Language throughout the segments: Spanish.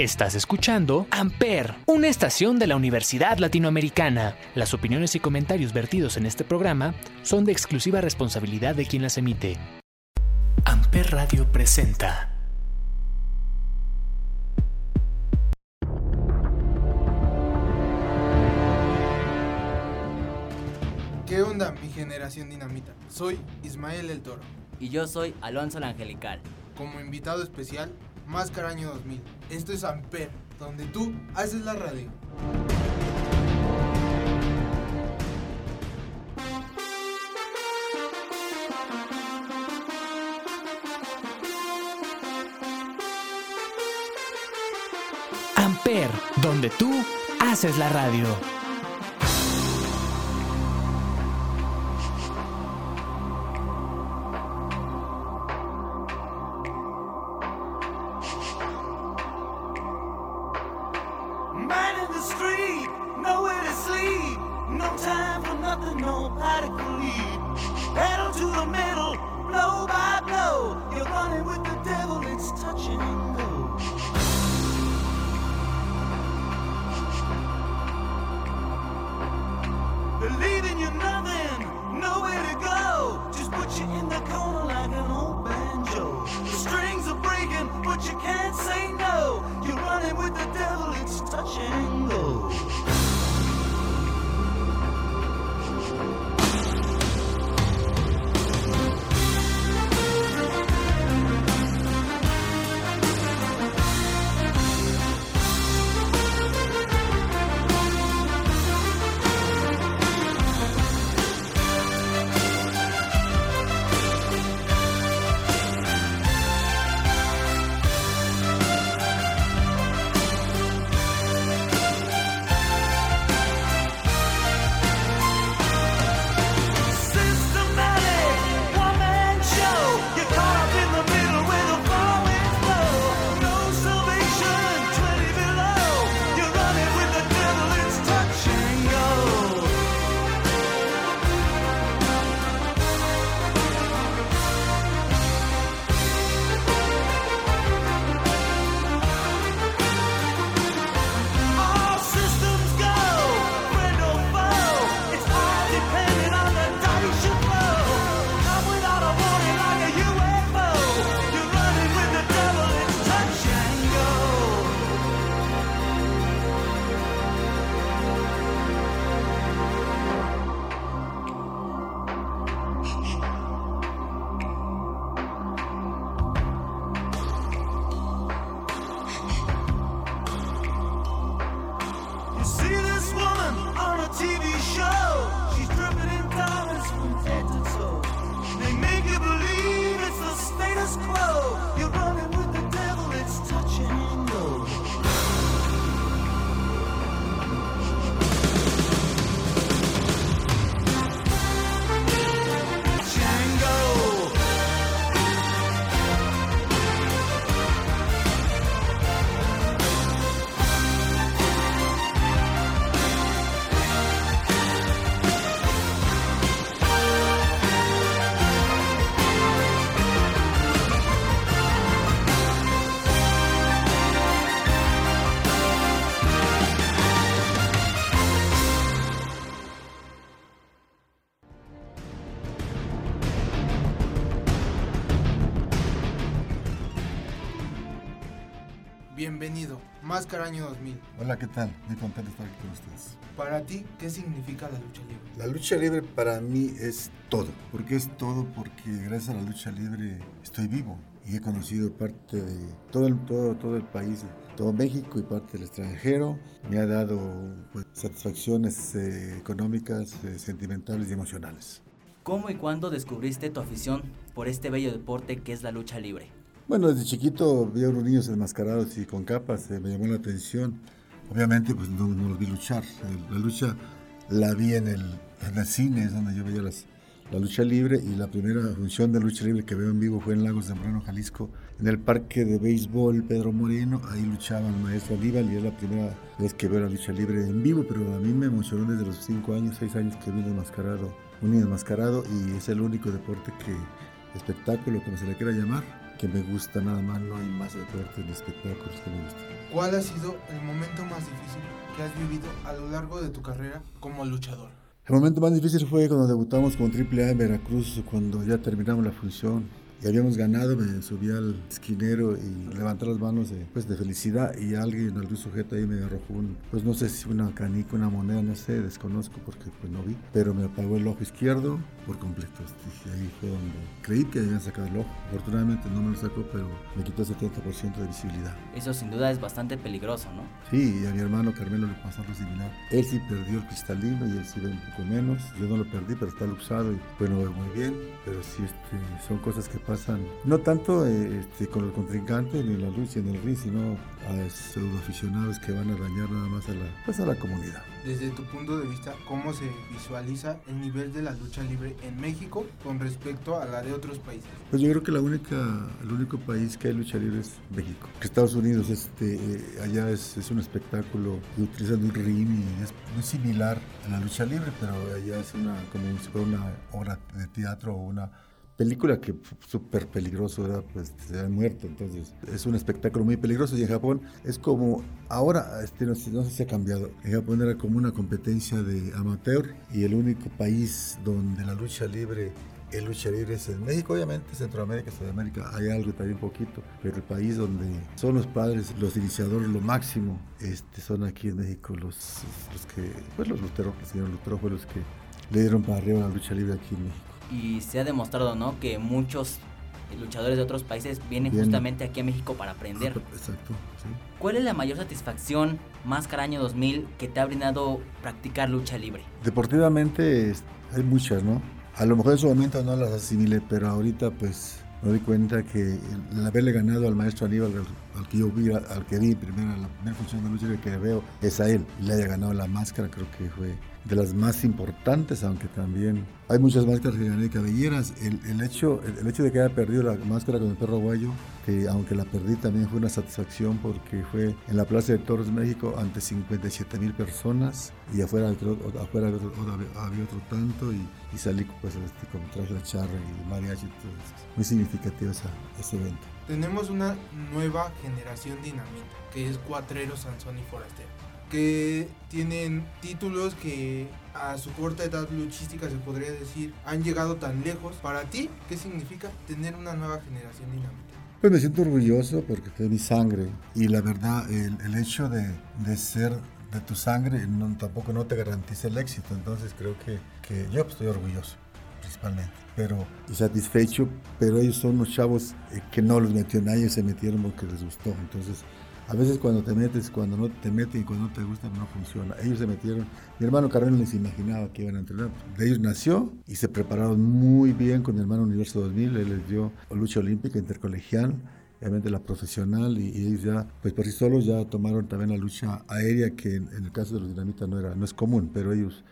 Estás escuchando Amper, una estación de la Universidad Latinoamericana. Las opiniones y comentarios vertidos en este programa son de exclusiva responsabilidad de quien las emite. Amper Radio presenta. ¿Qué onda, mi generación dinamita? Soy Ismael el Toro. Y yo soy Alonso el Angelical. Como invitado especial, Máscara Año 2000. Esto es Amper, donde tú haces la radio. Amper, donde tú haces la radio. Bienvenido, Máscara Año 2000. Hola, ¿qué tal? Muy contento de estar aquí con ustedes. Para ti, ¿qué significa la lucha libre? La lucha libre para mí es todo. ¿Por qué es todo? Porque gracias a la lucha libre estoy vivo y he conocido parte de todo el, todo, todo el país, todo México y parte del extranjero. Me ha dado pues, satisfacciones eh, económicas, eh, sentimentales y emocionales. ¿Cómo y cuándo descubriste tu afición por este bello deporte que es la lucha libre? Bueno, desde chiquito vi a unos niños enmascarados y con capas, eh, me llamó la atención. Obviamente, pues no, no los vi luchar. Eh, La lucha la vi en el, en el cine, es donde yo veía las, la lucha libre y la primera función de lucha libre que veo en vivo fue en Lagos de Moreno, Jalisco, en el parque de béisbol Pedro Moreno. Ahí luchaba el maestro Aníbal y es la primera vez que veo la lucha libre en vivo, pero a mí me emocionó desde los 5 años, 6 años que vi enmascarado, un niño enmascarado y es el único deporte que, espectáculo, como se le quiera llamar, que me gusta nada más, no hay más deportes ni espectáculos que me gustan. ¿Cuál ha sido el momento más difícil que has vivido a lo largo de tu carrera como luchador? El momento más difícil fue cuando debutamos con AAA en Veracruz, cuando ya terminamos la función y habíamos ganado, me subí al esquinero y levanté las manos de, pues, de felicidad y alguien, algún sujeto ahí me arrojó un, pues no sé si una canica, una moneda, no sé, desconozco porque pues no vi, pero me apagó el ojo izquierdo por completo. Dije, ahí fue donde creí que habían sacado el ojo. Afortunadamente no me lo sacó, pero me quitó 70% de visibilidad. Eso sin duda es bastante peligroso, ¿no? Sí, y a mi hermano Carmelo le pasó algo similar. Él sí perdió el cristalino y él sí ve un poco menos. Yo no lo perdí, pero está luxado y bueno, muy bien, pero sí este, son cosas que pasan, no tanto eh, este, con el contrincante ni la lucha, en el ring, sino a pseudoaficionados que van a dañar nada más a la, pues a la comunidad. Desde tu punto de vista, ¿cómo se visualiza el nivel de la lucha libre en México con respecto a la de otros países? Pues yo creo que la única, el único país que hay lucha libre es México. Que Estados Unidos, este, eh, allá es, es, un espectáculo y utilizan un ring y es muy similar a la lucha libre, pero allá es una, como si fuera una obra de teatro o una película que súper peligroso era pues se han muerto entonces es un espectáculo muy peligroso y en Japón es como ahora este, no, no sé si ha cambiado en Japón era como una competencia de amateur y el único país donde la lucha libre el lucha libre es en México, obviamente, Centroamérica, Sudamérica, hay algo también poquito, pero el país donde son los padres, los iniciadores, lo máximo, este, son aquí en México los, los que, pues los Lutero, el señor Lutero fue los que le dieron para arriba la lucha libre aquí en México y se ha demostrado, ¿no? Que muchos luchadores de otros países vienen Bien. justamente aquí a México para aprender. Exacto, sí. ¿Cuál es la mayor satisfacción, Máscara Año 2000, que te ha brindado practicar lucha libre? Deportivamente hay muchas, ¿no? A lo mejor en su momento no las asimilé, pero ahorita pues me doy cuenta que el haberle ganado al maestro Aníbal, al, al que yo vi, al que vi primero, la primera función de lucha que veo, es a él. Y le haya ganado la máscara, creo que fue de las más importantes, aunque también hay muchas máscaras que gané de cabelleras. El, el, hecho, el, el, hecho de que haya perdido la máscara con el perro guayo, que aunque la perdí también fue una satisfacción porque fue en la Plaza de Toros México ante 57 mil personas y afuera, afuera había, otro, había otro tanto y, y salí pues, este, con traje de charra y mariachi. Entonces, muy significativo esa, ese evento. Tenemos una nueva generación dinamita, que es Cuatrero, Sansón y Forastero que tienen títulos que a su corta edad luchística se podría decir han llegado tan lejos. Para ti, ¿qué significa tener una nueva generación dinámica? Pues me siento orgulloso porque fue mi sangre y la verdad el, el hecho de, de, ser de tu sangre no, tampoco no te garantiza el éxito, entonces creo que, que yo estoy orgulloso principalmente, pero y satisfecho, pero ellos son unos chavos eh, que no los metió nadie, se metieron porque les gustó, entonces a veces cuando te metes, cuando no te meten y cuando no te gusta, no funciona. Ellos se metieron, mi hermano Carmen les imaginaba que iban a entrenar. De ellos nació y se prepararon muy bien con mi hermano Universo 2000, él les dio lucha olímpica intercolegial, obviamente la profesional y, y, ellos ya, pues por sí solos ya tomaron también la lucha aérea, que en, en el caso de los dinamitas no, era, no es común, pero ellos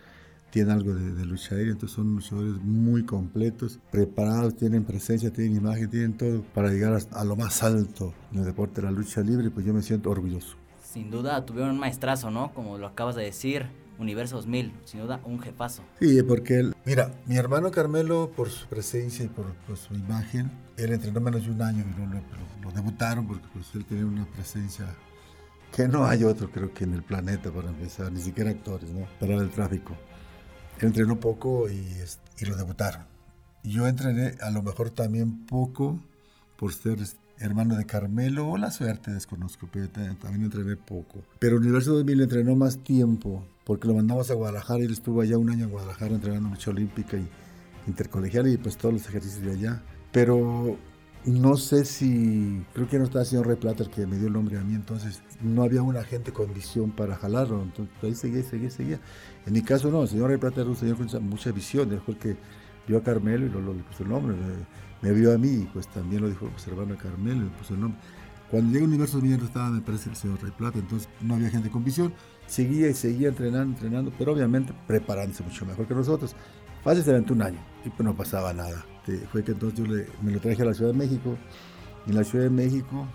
tienen algo de, de, lucha aérea, entonces son luchadores muy completos, preparados, tienen presencia, tienen imagen, tienen todo para llegar a, a, lo más alto en el deporte de la lucha libre, pues yo me siento orgulloso. Sin duda tuvieron un maestrazo, ¿no? Como lo acabas de decir, Universo 2000, sin duda un jefazo. Sí, porque él, mira, mi hermano Carmelo, por su presencia y por, por su imagen, él entrenó menos de un año y lo, lo, lo debutaron porque pues, él tenía una presencia que no hay otro, creo que en el planeta para empezar, ni siquiera actores, ¿no? Para el tráfico entrenó poco y, lo debutaron. Yo entrené a lo mejor también poco por ser hermano de Carmelo o la suerte, desconozco, pero también entrené poco. Pero Universo 2000 entrenó más tiempo porque lo mandamos a Guadalajara y estuvo allá un año en Guadalajara entrenando mucha olímpica y intercolegial y pues todos los ejercicios de allá. Pero no sé si, creo que no estaba Rey Plata el que me dio el nombre a mí, entonces no había una gente con visión para jalarlo, entonces ahí seguía, seguía, seguía. En mi caso no, el señor Rey Plata era un señor con mucha visión, él fue el que vio a Carmelo y lo, lo, le puso el nombre, me, me, vio a mí y pues también lo dijo observando a Carmelo y le puso el nombre. Cuando llega Universo Mineros estaba, me parece, el señor Rey Plata, entonces no había gente con visión, seguía y seguía entrenando, entrenando, pero obviamente preparándose mucho mejor que nosotros. Fácil aventó un año y pues no pasaba nada. Fue que entonces yo le, me lo traje a la Ciudad de México. Y en la Ciudad de México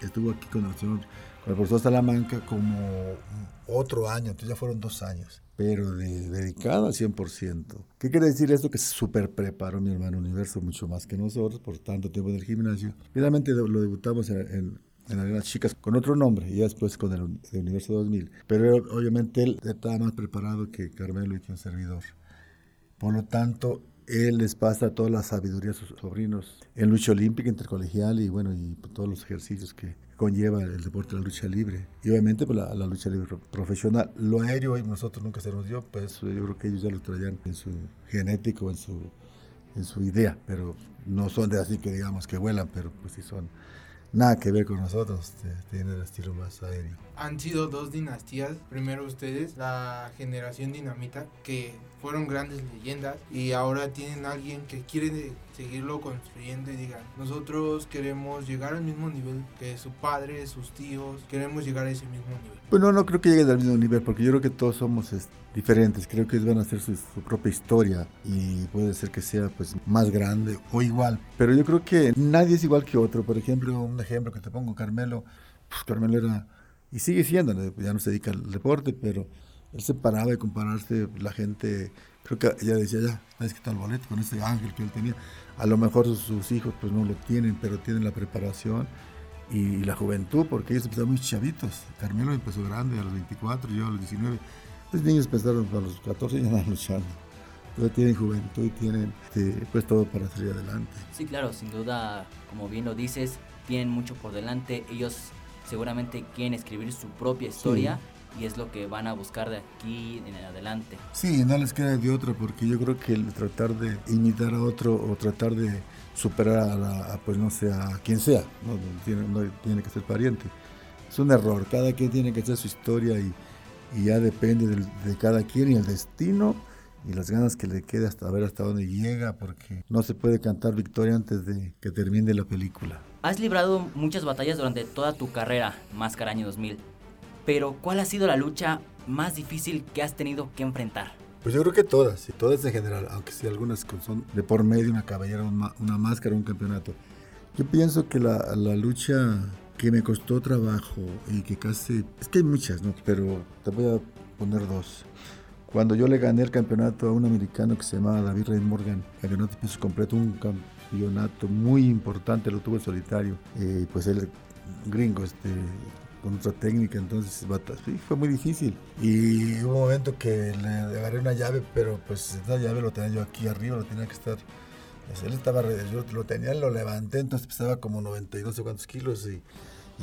estuvo aquí con el señor, con el profesor Salamanca como otro año, entonces ya fueron dos años, pero de, dedicado al 100%. ¿Qué quiere decir esto? Que super preparó mi hermano Universo mucho más que nosotros por tanto tiempo en el gimnasio. Finalmente lo debutamos en, en las chicas con otro nombre y después con el, Universo 2000. Pero obviamente él estaba más preparado que Carmelo y que un servidor. Por lo tanto, él les pasa toda la sabiduría a sus sobrinos en lucha olímpica, intercolegial y bueno, y todos los ejercicios que conlleva el deporte de la lucha libre. Y obviamente pues, la, lucha libre profesional. Lo aéreo y nosotros nunca se nos dio, pues yo creo que ellos ya lo traían en su genético, en su, en su idea, pero no son de así que digamos que vuelan, pero pues sí son nada que ver con nosotros, tienen el estilo más aéreo. Han sido dos dinastías, primero ustedes, la generación dinamita, que fueron grandes leyendas y ahora tienen alguien que quiere seguirlo construyendo y digan, nosotros queremos llegar al mismo nivel que su padre, sus tíos, queremos llegar a ese mismo nivel. Pues no, creo que lleguen al mismo nivel, porque yo creo que todos somos diferentes, creo que ellos van a hacer su, propia historia y puede ser que sea pues más grande o igual, pero yo creo que nadie es igual que otro, por ejemplo, un ejemplo que te pongo, Carmelo, pues Carmelo era, y sigue siendo, ya no se dedica al deporte, pero él se paraba de compararse, la gente, creo que ella decía, ya, ¿sabes qué tal el boleto con ese ángel que él tenía? A lo mejor sus, hijos pues no lo tienen, pero tienen la preparación y, la juventud, porque ellos empezaron muy chavitos. Carmelo empezó grande a los 24, yo a los 19. Los niños empezaron a los 14 y andan luchando. Pero tienen juventud y tienen este, pues todo para salir adelante. Sí, claro, sin duda, como bien lo dices, tienen mucho por delante. Ellos seguramente quieren escribir su propia historia y es lo que van a buscar de aquí en adelante. Sí, no les queda de otra porque yo creo que el tratar de imitar a otro o tratar de superar a, pues no sé, a quien sea, no, tiene, no tiene que ser pariente. Es un error, cada quien tiene que hacer su historia y, y ya depende de cada quien y el destino y las ganas que le quede hasta ver hasta dónde llega, porque no se puede cantar victoria antes de que termine la película. Has librado muchas batallas durante toda tu carrera, Máscara Año 2000 pero ¿cuál ha sido la lucha más difícil que has tenido que enfrentar? Pues yo creo que todas, y todas en general, aunque sí algunas son de por medio, una cabellera, una, máscara, un campeonato. Yo pienso que la, la, lucha que me costó trabajo y que casi... Es que hay muchas, ¿no? Pero te voy a poner dos. Cuando yo le gané el campeonato a un americano que se llamaba David Ray Morgan, campeonato piso completo, un campeonato muy importante, lo tuvo el solitario. Eh, pues él, gringo, este, con otra técnica, entonces sí, fue muy difícil. Y hubo un momento que le agarré una llave, pero pues esa llave lo tenía yo aquí arriba, lo tenía que estar. Pues, él estaba, yo lo tenía, lo levanté, entonces pesaba como 92 o kilos y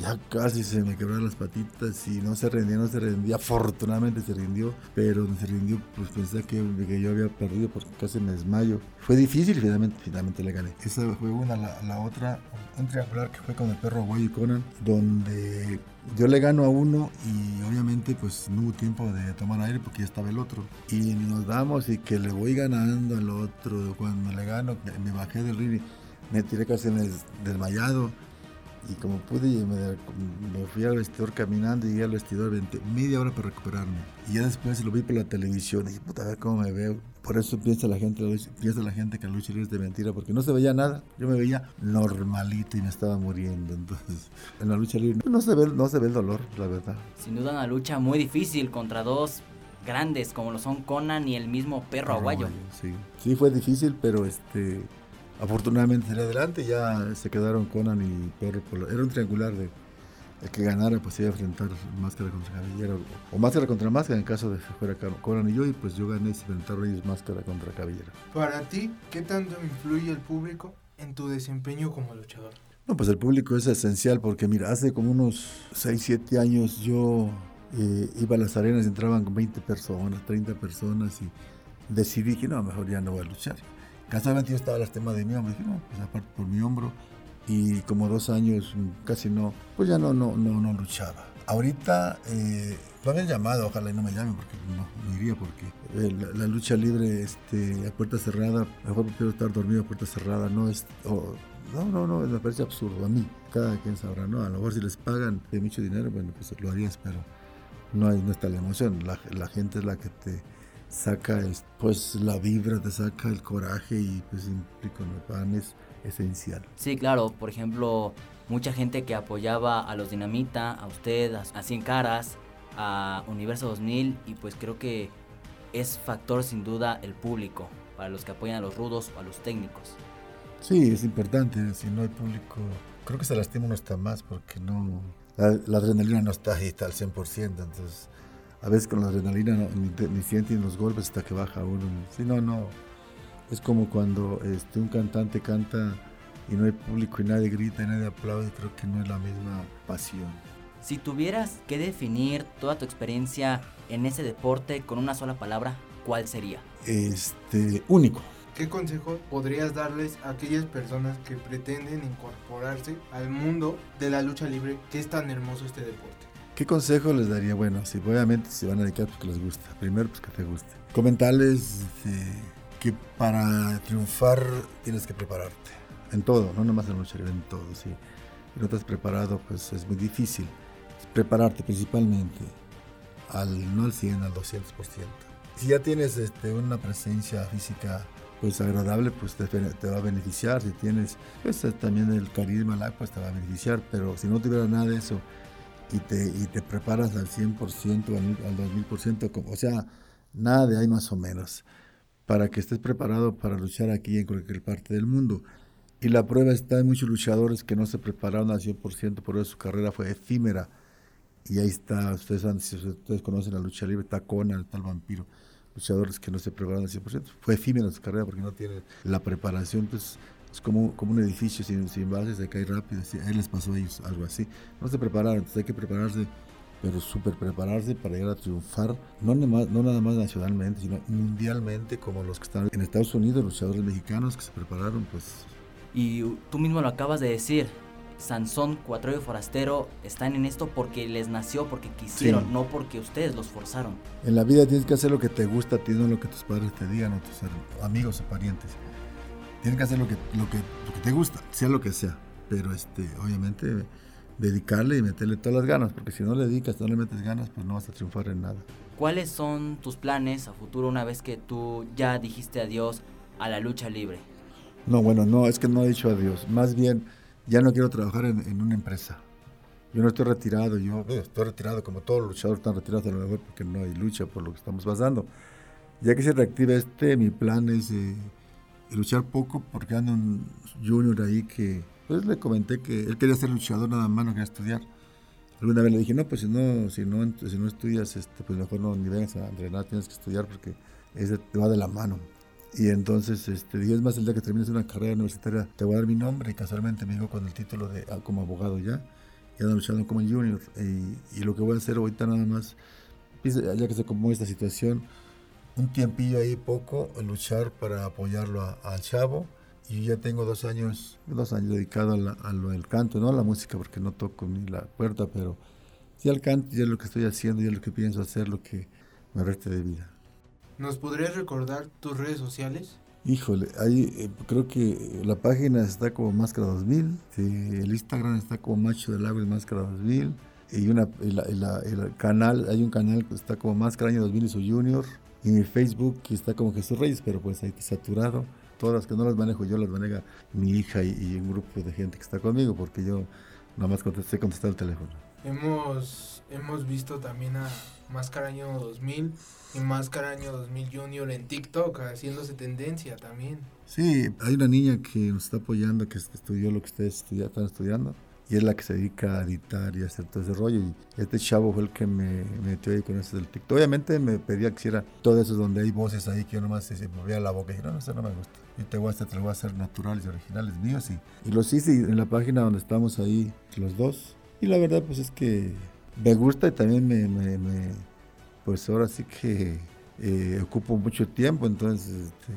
ya casi se me quebraron las patitas y no se rendía, no se rendía. Afortunadamente se rindió, pero se rindió, pues pensé que, que yo había perdido porque casi me desmayo. Fue difícil y finalmente, finalmente le gané. Esa fue una, la, la otra, un triangular que fue con el perro Guay y Conan, donde yo le gano a uno y obviamente pues no hubo tiempo de tomar aire porque ya estaba el otro. Y nos damos y que le voy ganando al otro. Cuando le gano, me bajé del ring me tiré casi en el desmayado y como pude me, me, fui al vestidor caminando y llegué al vestidor 20, media hora para recuperarme. Y ya después lo vi por la televisión y dije, puta, a ver cómo me veo. Por eso piensa la gente, piensa la gente que la lucha libre es de mentira, porque no se veía nada. Yo me veía normalito y me estaba muriendo. Entonces, en la lucha libre no se ve, no se ve el dolor, la verdad. Sin duda una lucha muy difícil contra dos grandes como lo son Conan y el mismo perro aguayo. Sí, sí fue difícil, pero este afortunadamente salió adelante, ya se quedaron Conan y Perro Era un triangular de el que ganara pues iba a enfrentar máscara contra cabellera o, máscara contra máscara en caso de que fuera Conan y yo y pues yo gané y se enfrentaron ellos máscara contra cabellera. Para ti, ¿qué tanto influye el público en tu desempeño como luchador? No, pues el público es esencial porque mira, hace como unos 6, 7 años yo eh, iba a las arenas, entraban 20 personas, 30 personas y decidí que no, mejor ya no voy a luchar Casualmente yo estaba lastimado de mi hombro, dije, no, pues aparte por mi hombro, y como dos años casi no, pues ya no, no, no, no luchaba. Ahorita eh, lo habían llamado, ojalá y no me llamen porque no, iría porque eh, la, lucha libre este, a puerta cerrada, mejor prefiero estar dormido a puerta cerrada, no es... no, no, no, me parece absurdo a mí, cada quien sabrá, ¿no? A lo mejor si les pagan de mucho dinero, bueno, pues lo harías, pero no, hay, no está la emoción, la, la gente es la que te saca pues la vibra, te saca el coraje y pues implica el pan es esencial. Sí, claro, por ejemplo, mucha gente que apoyaba a los Dinamita, a usted, a, a Cien Caras, a Universo 2000 y pues creo que es factor sin duda el público para los que apoyan a los rudos o a los técnicos. Sí, es importante. Si no hay público, creo que se lastima uno hasta más porque no. La, la adrenalina no está ahí, está al 100%. Entonces, a veces con la adrenalina no, ni, ni sienten los golpes hasta que baja uno. Si no, no. Es como cuando este, un cantante canta y no hay público y nadie grita y nadie aplaude. Creo que no es la misma pasión. Si tuvieras que definir toda tu experiencia en ese deporte con una sola palabra, ¿cuál sería? Este, único. ¿Qué consejo podrías darles a aquellas personas que pretenden incorporarse al mundo de la lucha libre, que es tan hermoso este deporte? ¿Qué consejo les daría? Bueno, si obviamente se van a dedicar porque les gusta. Primero, pues que te guste. Comentarles este, que para triunfar tienes que prepararte. En todo, no nomás en lucha libre, en todo. Si no estás preparado, pues es muy difícil. Prepararte principalmente, al, no al 100, al 200%. Si ya tienes este, una presencia física pues agradable, pues te, te va a beneficiar. Si tienes pues, también el carisma, pues te va a beneficiar. Pero si no tuviera nada de eso, y te, y te preparas al 100%, al, al 2000%, como- o sea, nada de ahí más o menos, para que estés preparado para luchar aquí en cualquier parte del mundo. Y la prueba está en muchos luchadores que no se prepararon al 100%, por eso su carrera fue efímera. Y ahí está, ustedes, conocen la lucha libre, está Conan, está el vampiro, luchadores que no se prepararon al 100%. Fue efímera su carrera porque no tienen la preparación, pues es como, como un edificio sin, sin bases, se cae rápido. así, A él les pasó a ellos algo así. No se prepararon, entonces hay que prepararse, pero súper prepararse para llegar a triunfar, no, nada más- no nada más nacionalmente, sino mundialmente, como los que están en Estados Unidos, luchadores mexicanos que se prepararon, pues Y tú mismo lo acabas de decir. Sansón, Cuatro y Forastero están en esto porque les nació, porque quisieron, Sí. no porque ustedes los forzaron. En la vida tienes que hacer lo que te gusta a ti, no lo que tus padres te digan, o tus amigos o parientes. Tienes que hacer lo que, lo que, lo que te gusta, sea lo que sea. Pero este, obviamente dedicarle y meterle todas las ganas, porque si no le dedicas, no le metes ganas, pues no vas a triunfar en nada. ¿Cuáles son tus planes a futuro una vez que tú ya dijiste adiós a la lucha libre? No, bueno, no, es que no he dicho adiós. Más bien, ya no quiero trabajar en, en una empresa. Yo no estoy retirado, yo eh, estoy retirado como todos los luchadores están retirados a lo mejor porque no hay lucha por lo que estamos pasando. Ya que se reactive este, mi plan es eh, luchar poco porque anda un junior ahí que, pues le comenté que él quería ser luchador nada más, no quería estudiar. Alguna vez le dije, no, pues si no, si no, si no estudias, este, pues mejor no ni vengas a entrenar, tienes que estudiar porque ese te va de la mano. Y entonces este, dije, es más, el día que termines una carrera universitaria, te voy a dar mi nombre. Y casualmente me dijo con el título de ah, como abogado ya. Y ando luchando como junior. Y, y lo que voy a hacer ahorita nada más, pues, ya que se como esta situación, un tiempillo ahí poco, luchar para apoyarlo a- al chavo. Y ya tengo dos años, dos años dedicado a, la- a lo del canto, no a la música, porque no toco ni la puerta, pero sí al canto, ya es lo que estoy haciendo, ya es lo que pienso hacer, lo que me reste de vida. ¿Nos podrías recordar tus redes sociales? Híjole, ahí eh, creo que la página está como Máscara 2000, sí, el Instagram está como Macho del Agua y Máscara 2000, y, una, y la- y la- y el canal, hay un canal que está como Máscara Año 2000 y su Junior, y mi Facebook que está como Jesús Reyes, pero pues ahí está saturado. Todas las que no las manejo yo, las maneja mi hija y, y un grupo de gente que está conmigo, porque yo nada más contesté, contesté el teléfono. Hemos, hemos visto también a Máscara Año 2000 y Máscara Año 2000 Junior en TikTok haciéndose tendencia también. Sí, hay una niña que nos está apoyando, que es- estudió lo que ustedes estudia- están estudiando, y es la que se dedica a editar y a hacer todo ese rollo. Y este chavo fue el que me metió ahí con eso del TikTok. Obviamente me pedía que hiciera todo eso donde hay voces ahí que yo nomás se, movía la boca y dije, no, eso no me gusta. Yo te voy a hacer, te lo voy a hacer naturales y originales míos. Y, y los hice en la página donde estamos ahí los dos. Y la verdad, pues es que me gusta y también me, me- me- pues ahora sí que eh, ocupo mucho tiempo, entonces, este,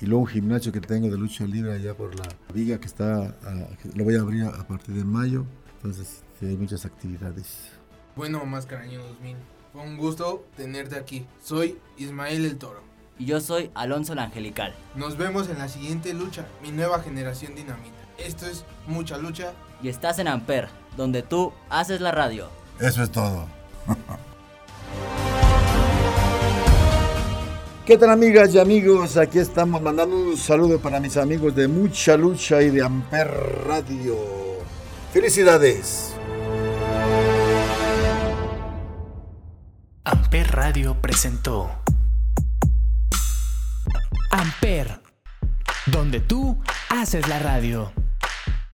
y luego un gimnasio que tengo de lucha libre allá por la viga que está, que lo voy a abrir a, a partir de mayo, entonces hay muchas actividades. Bueno, Máscara Año 2000, fue un gusto tenerte aquí. Soy Ismael el Toro. Y yo soy Alonso el Angelical. Nos vemos en la siguiente lucha, mi nueva generación dinamita. Esto es mucha lucha. Y estás en Amper, donde tú haces la radio. Eso es todo. ¿Qué tal amigas y amigos? Aquí estamos mandando un saludo para mis amigos de Mucha Lucha y de Amper Radio. Felicidades. Amper Radio presentó Amper, donde tú haces la radio.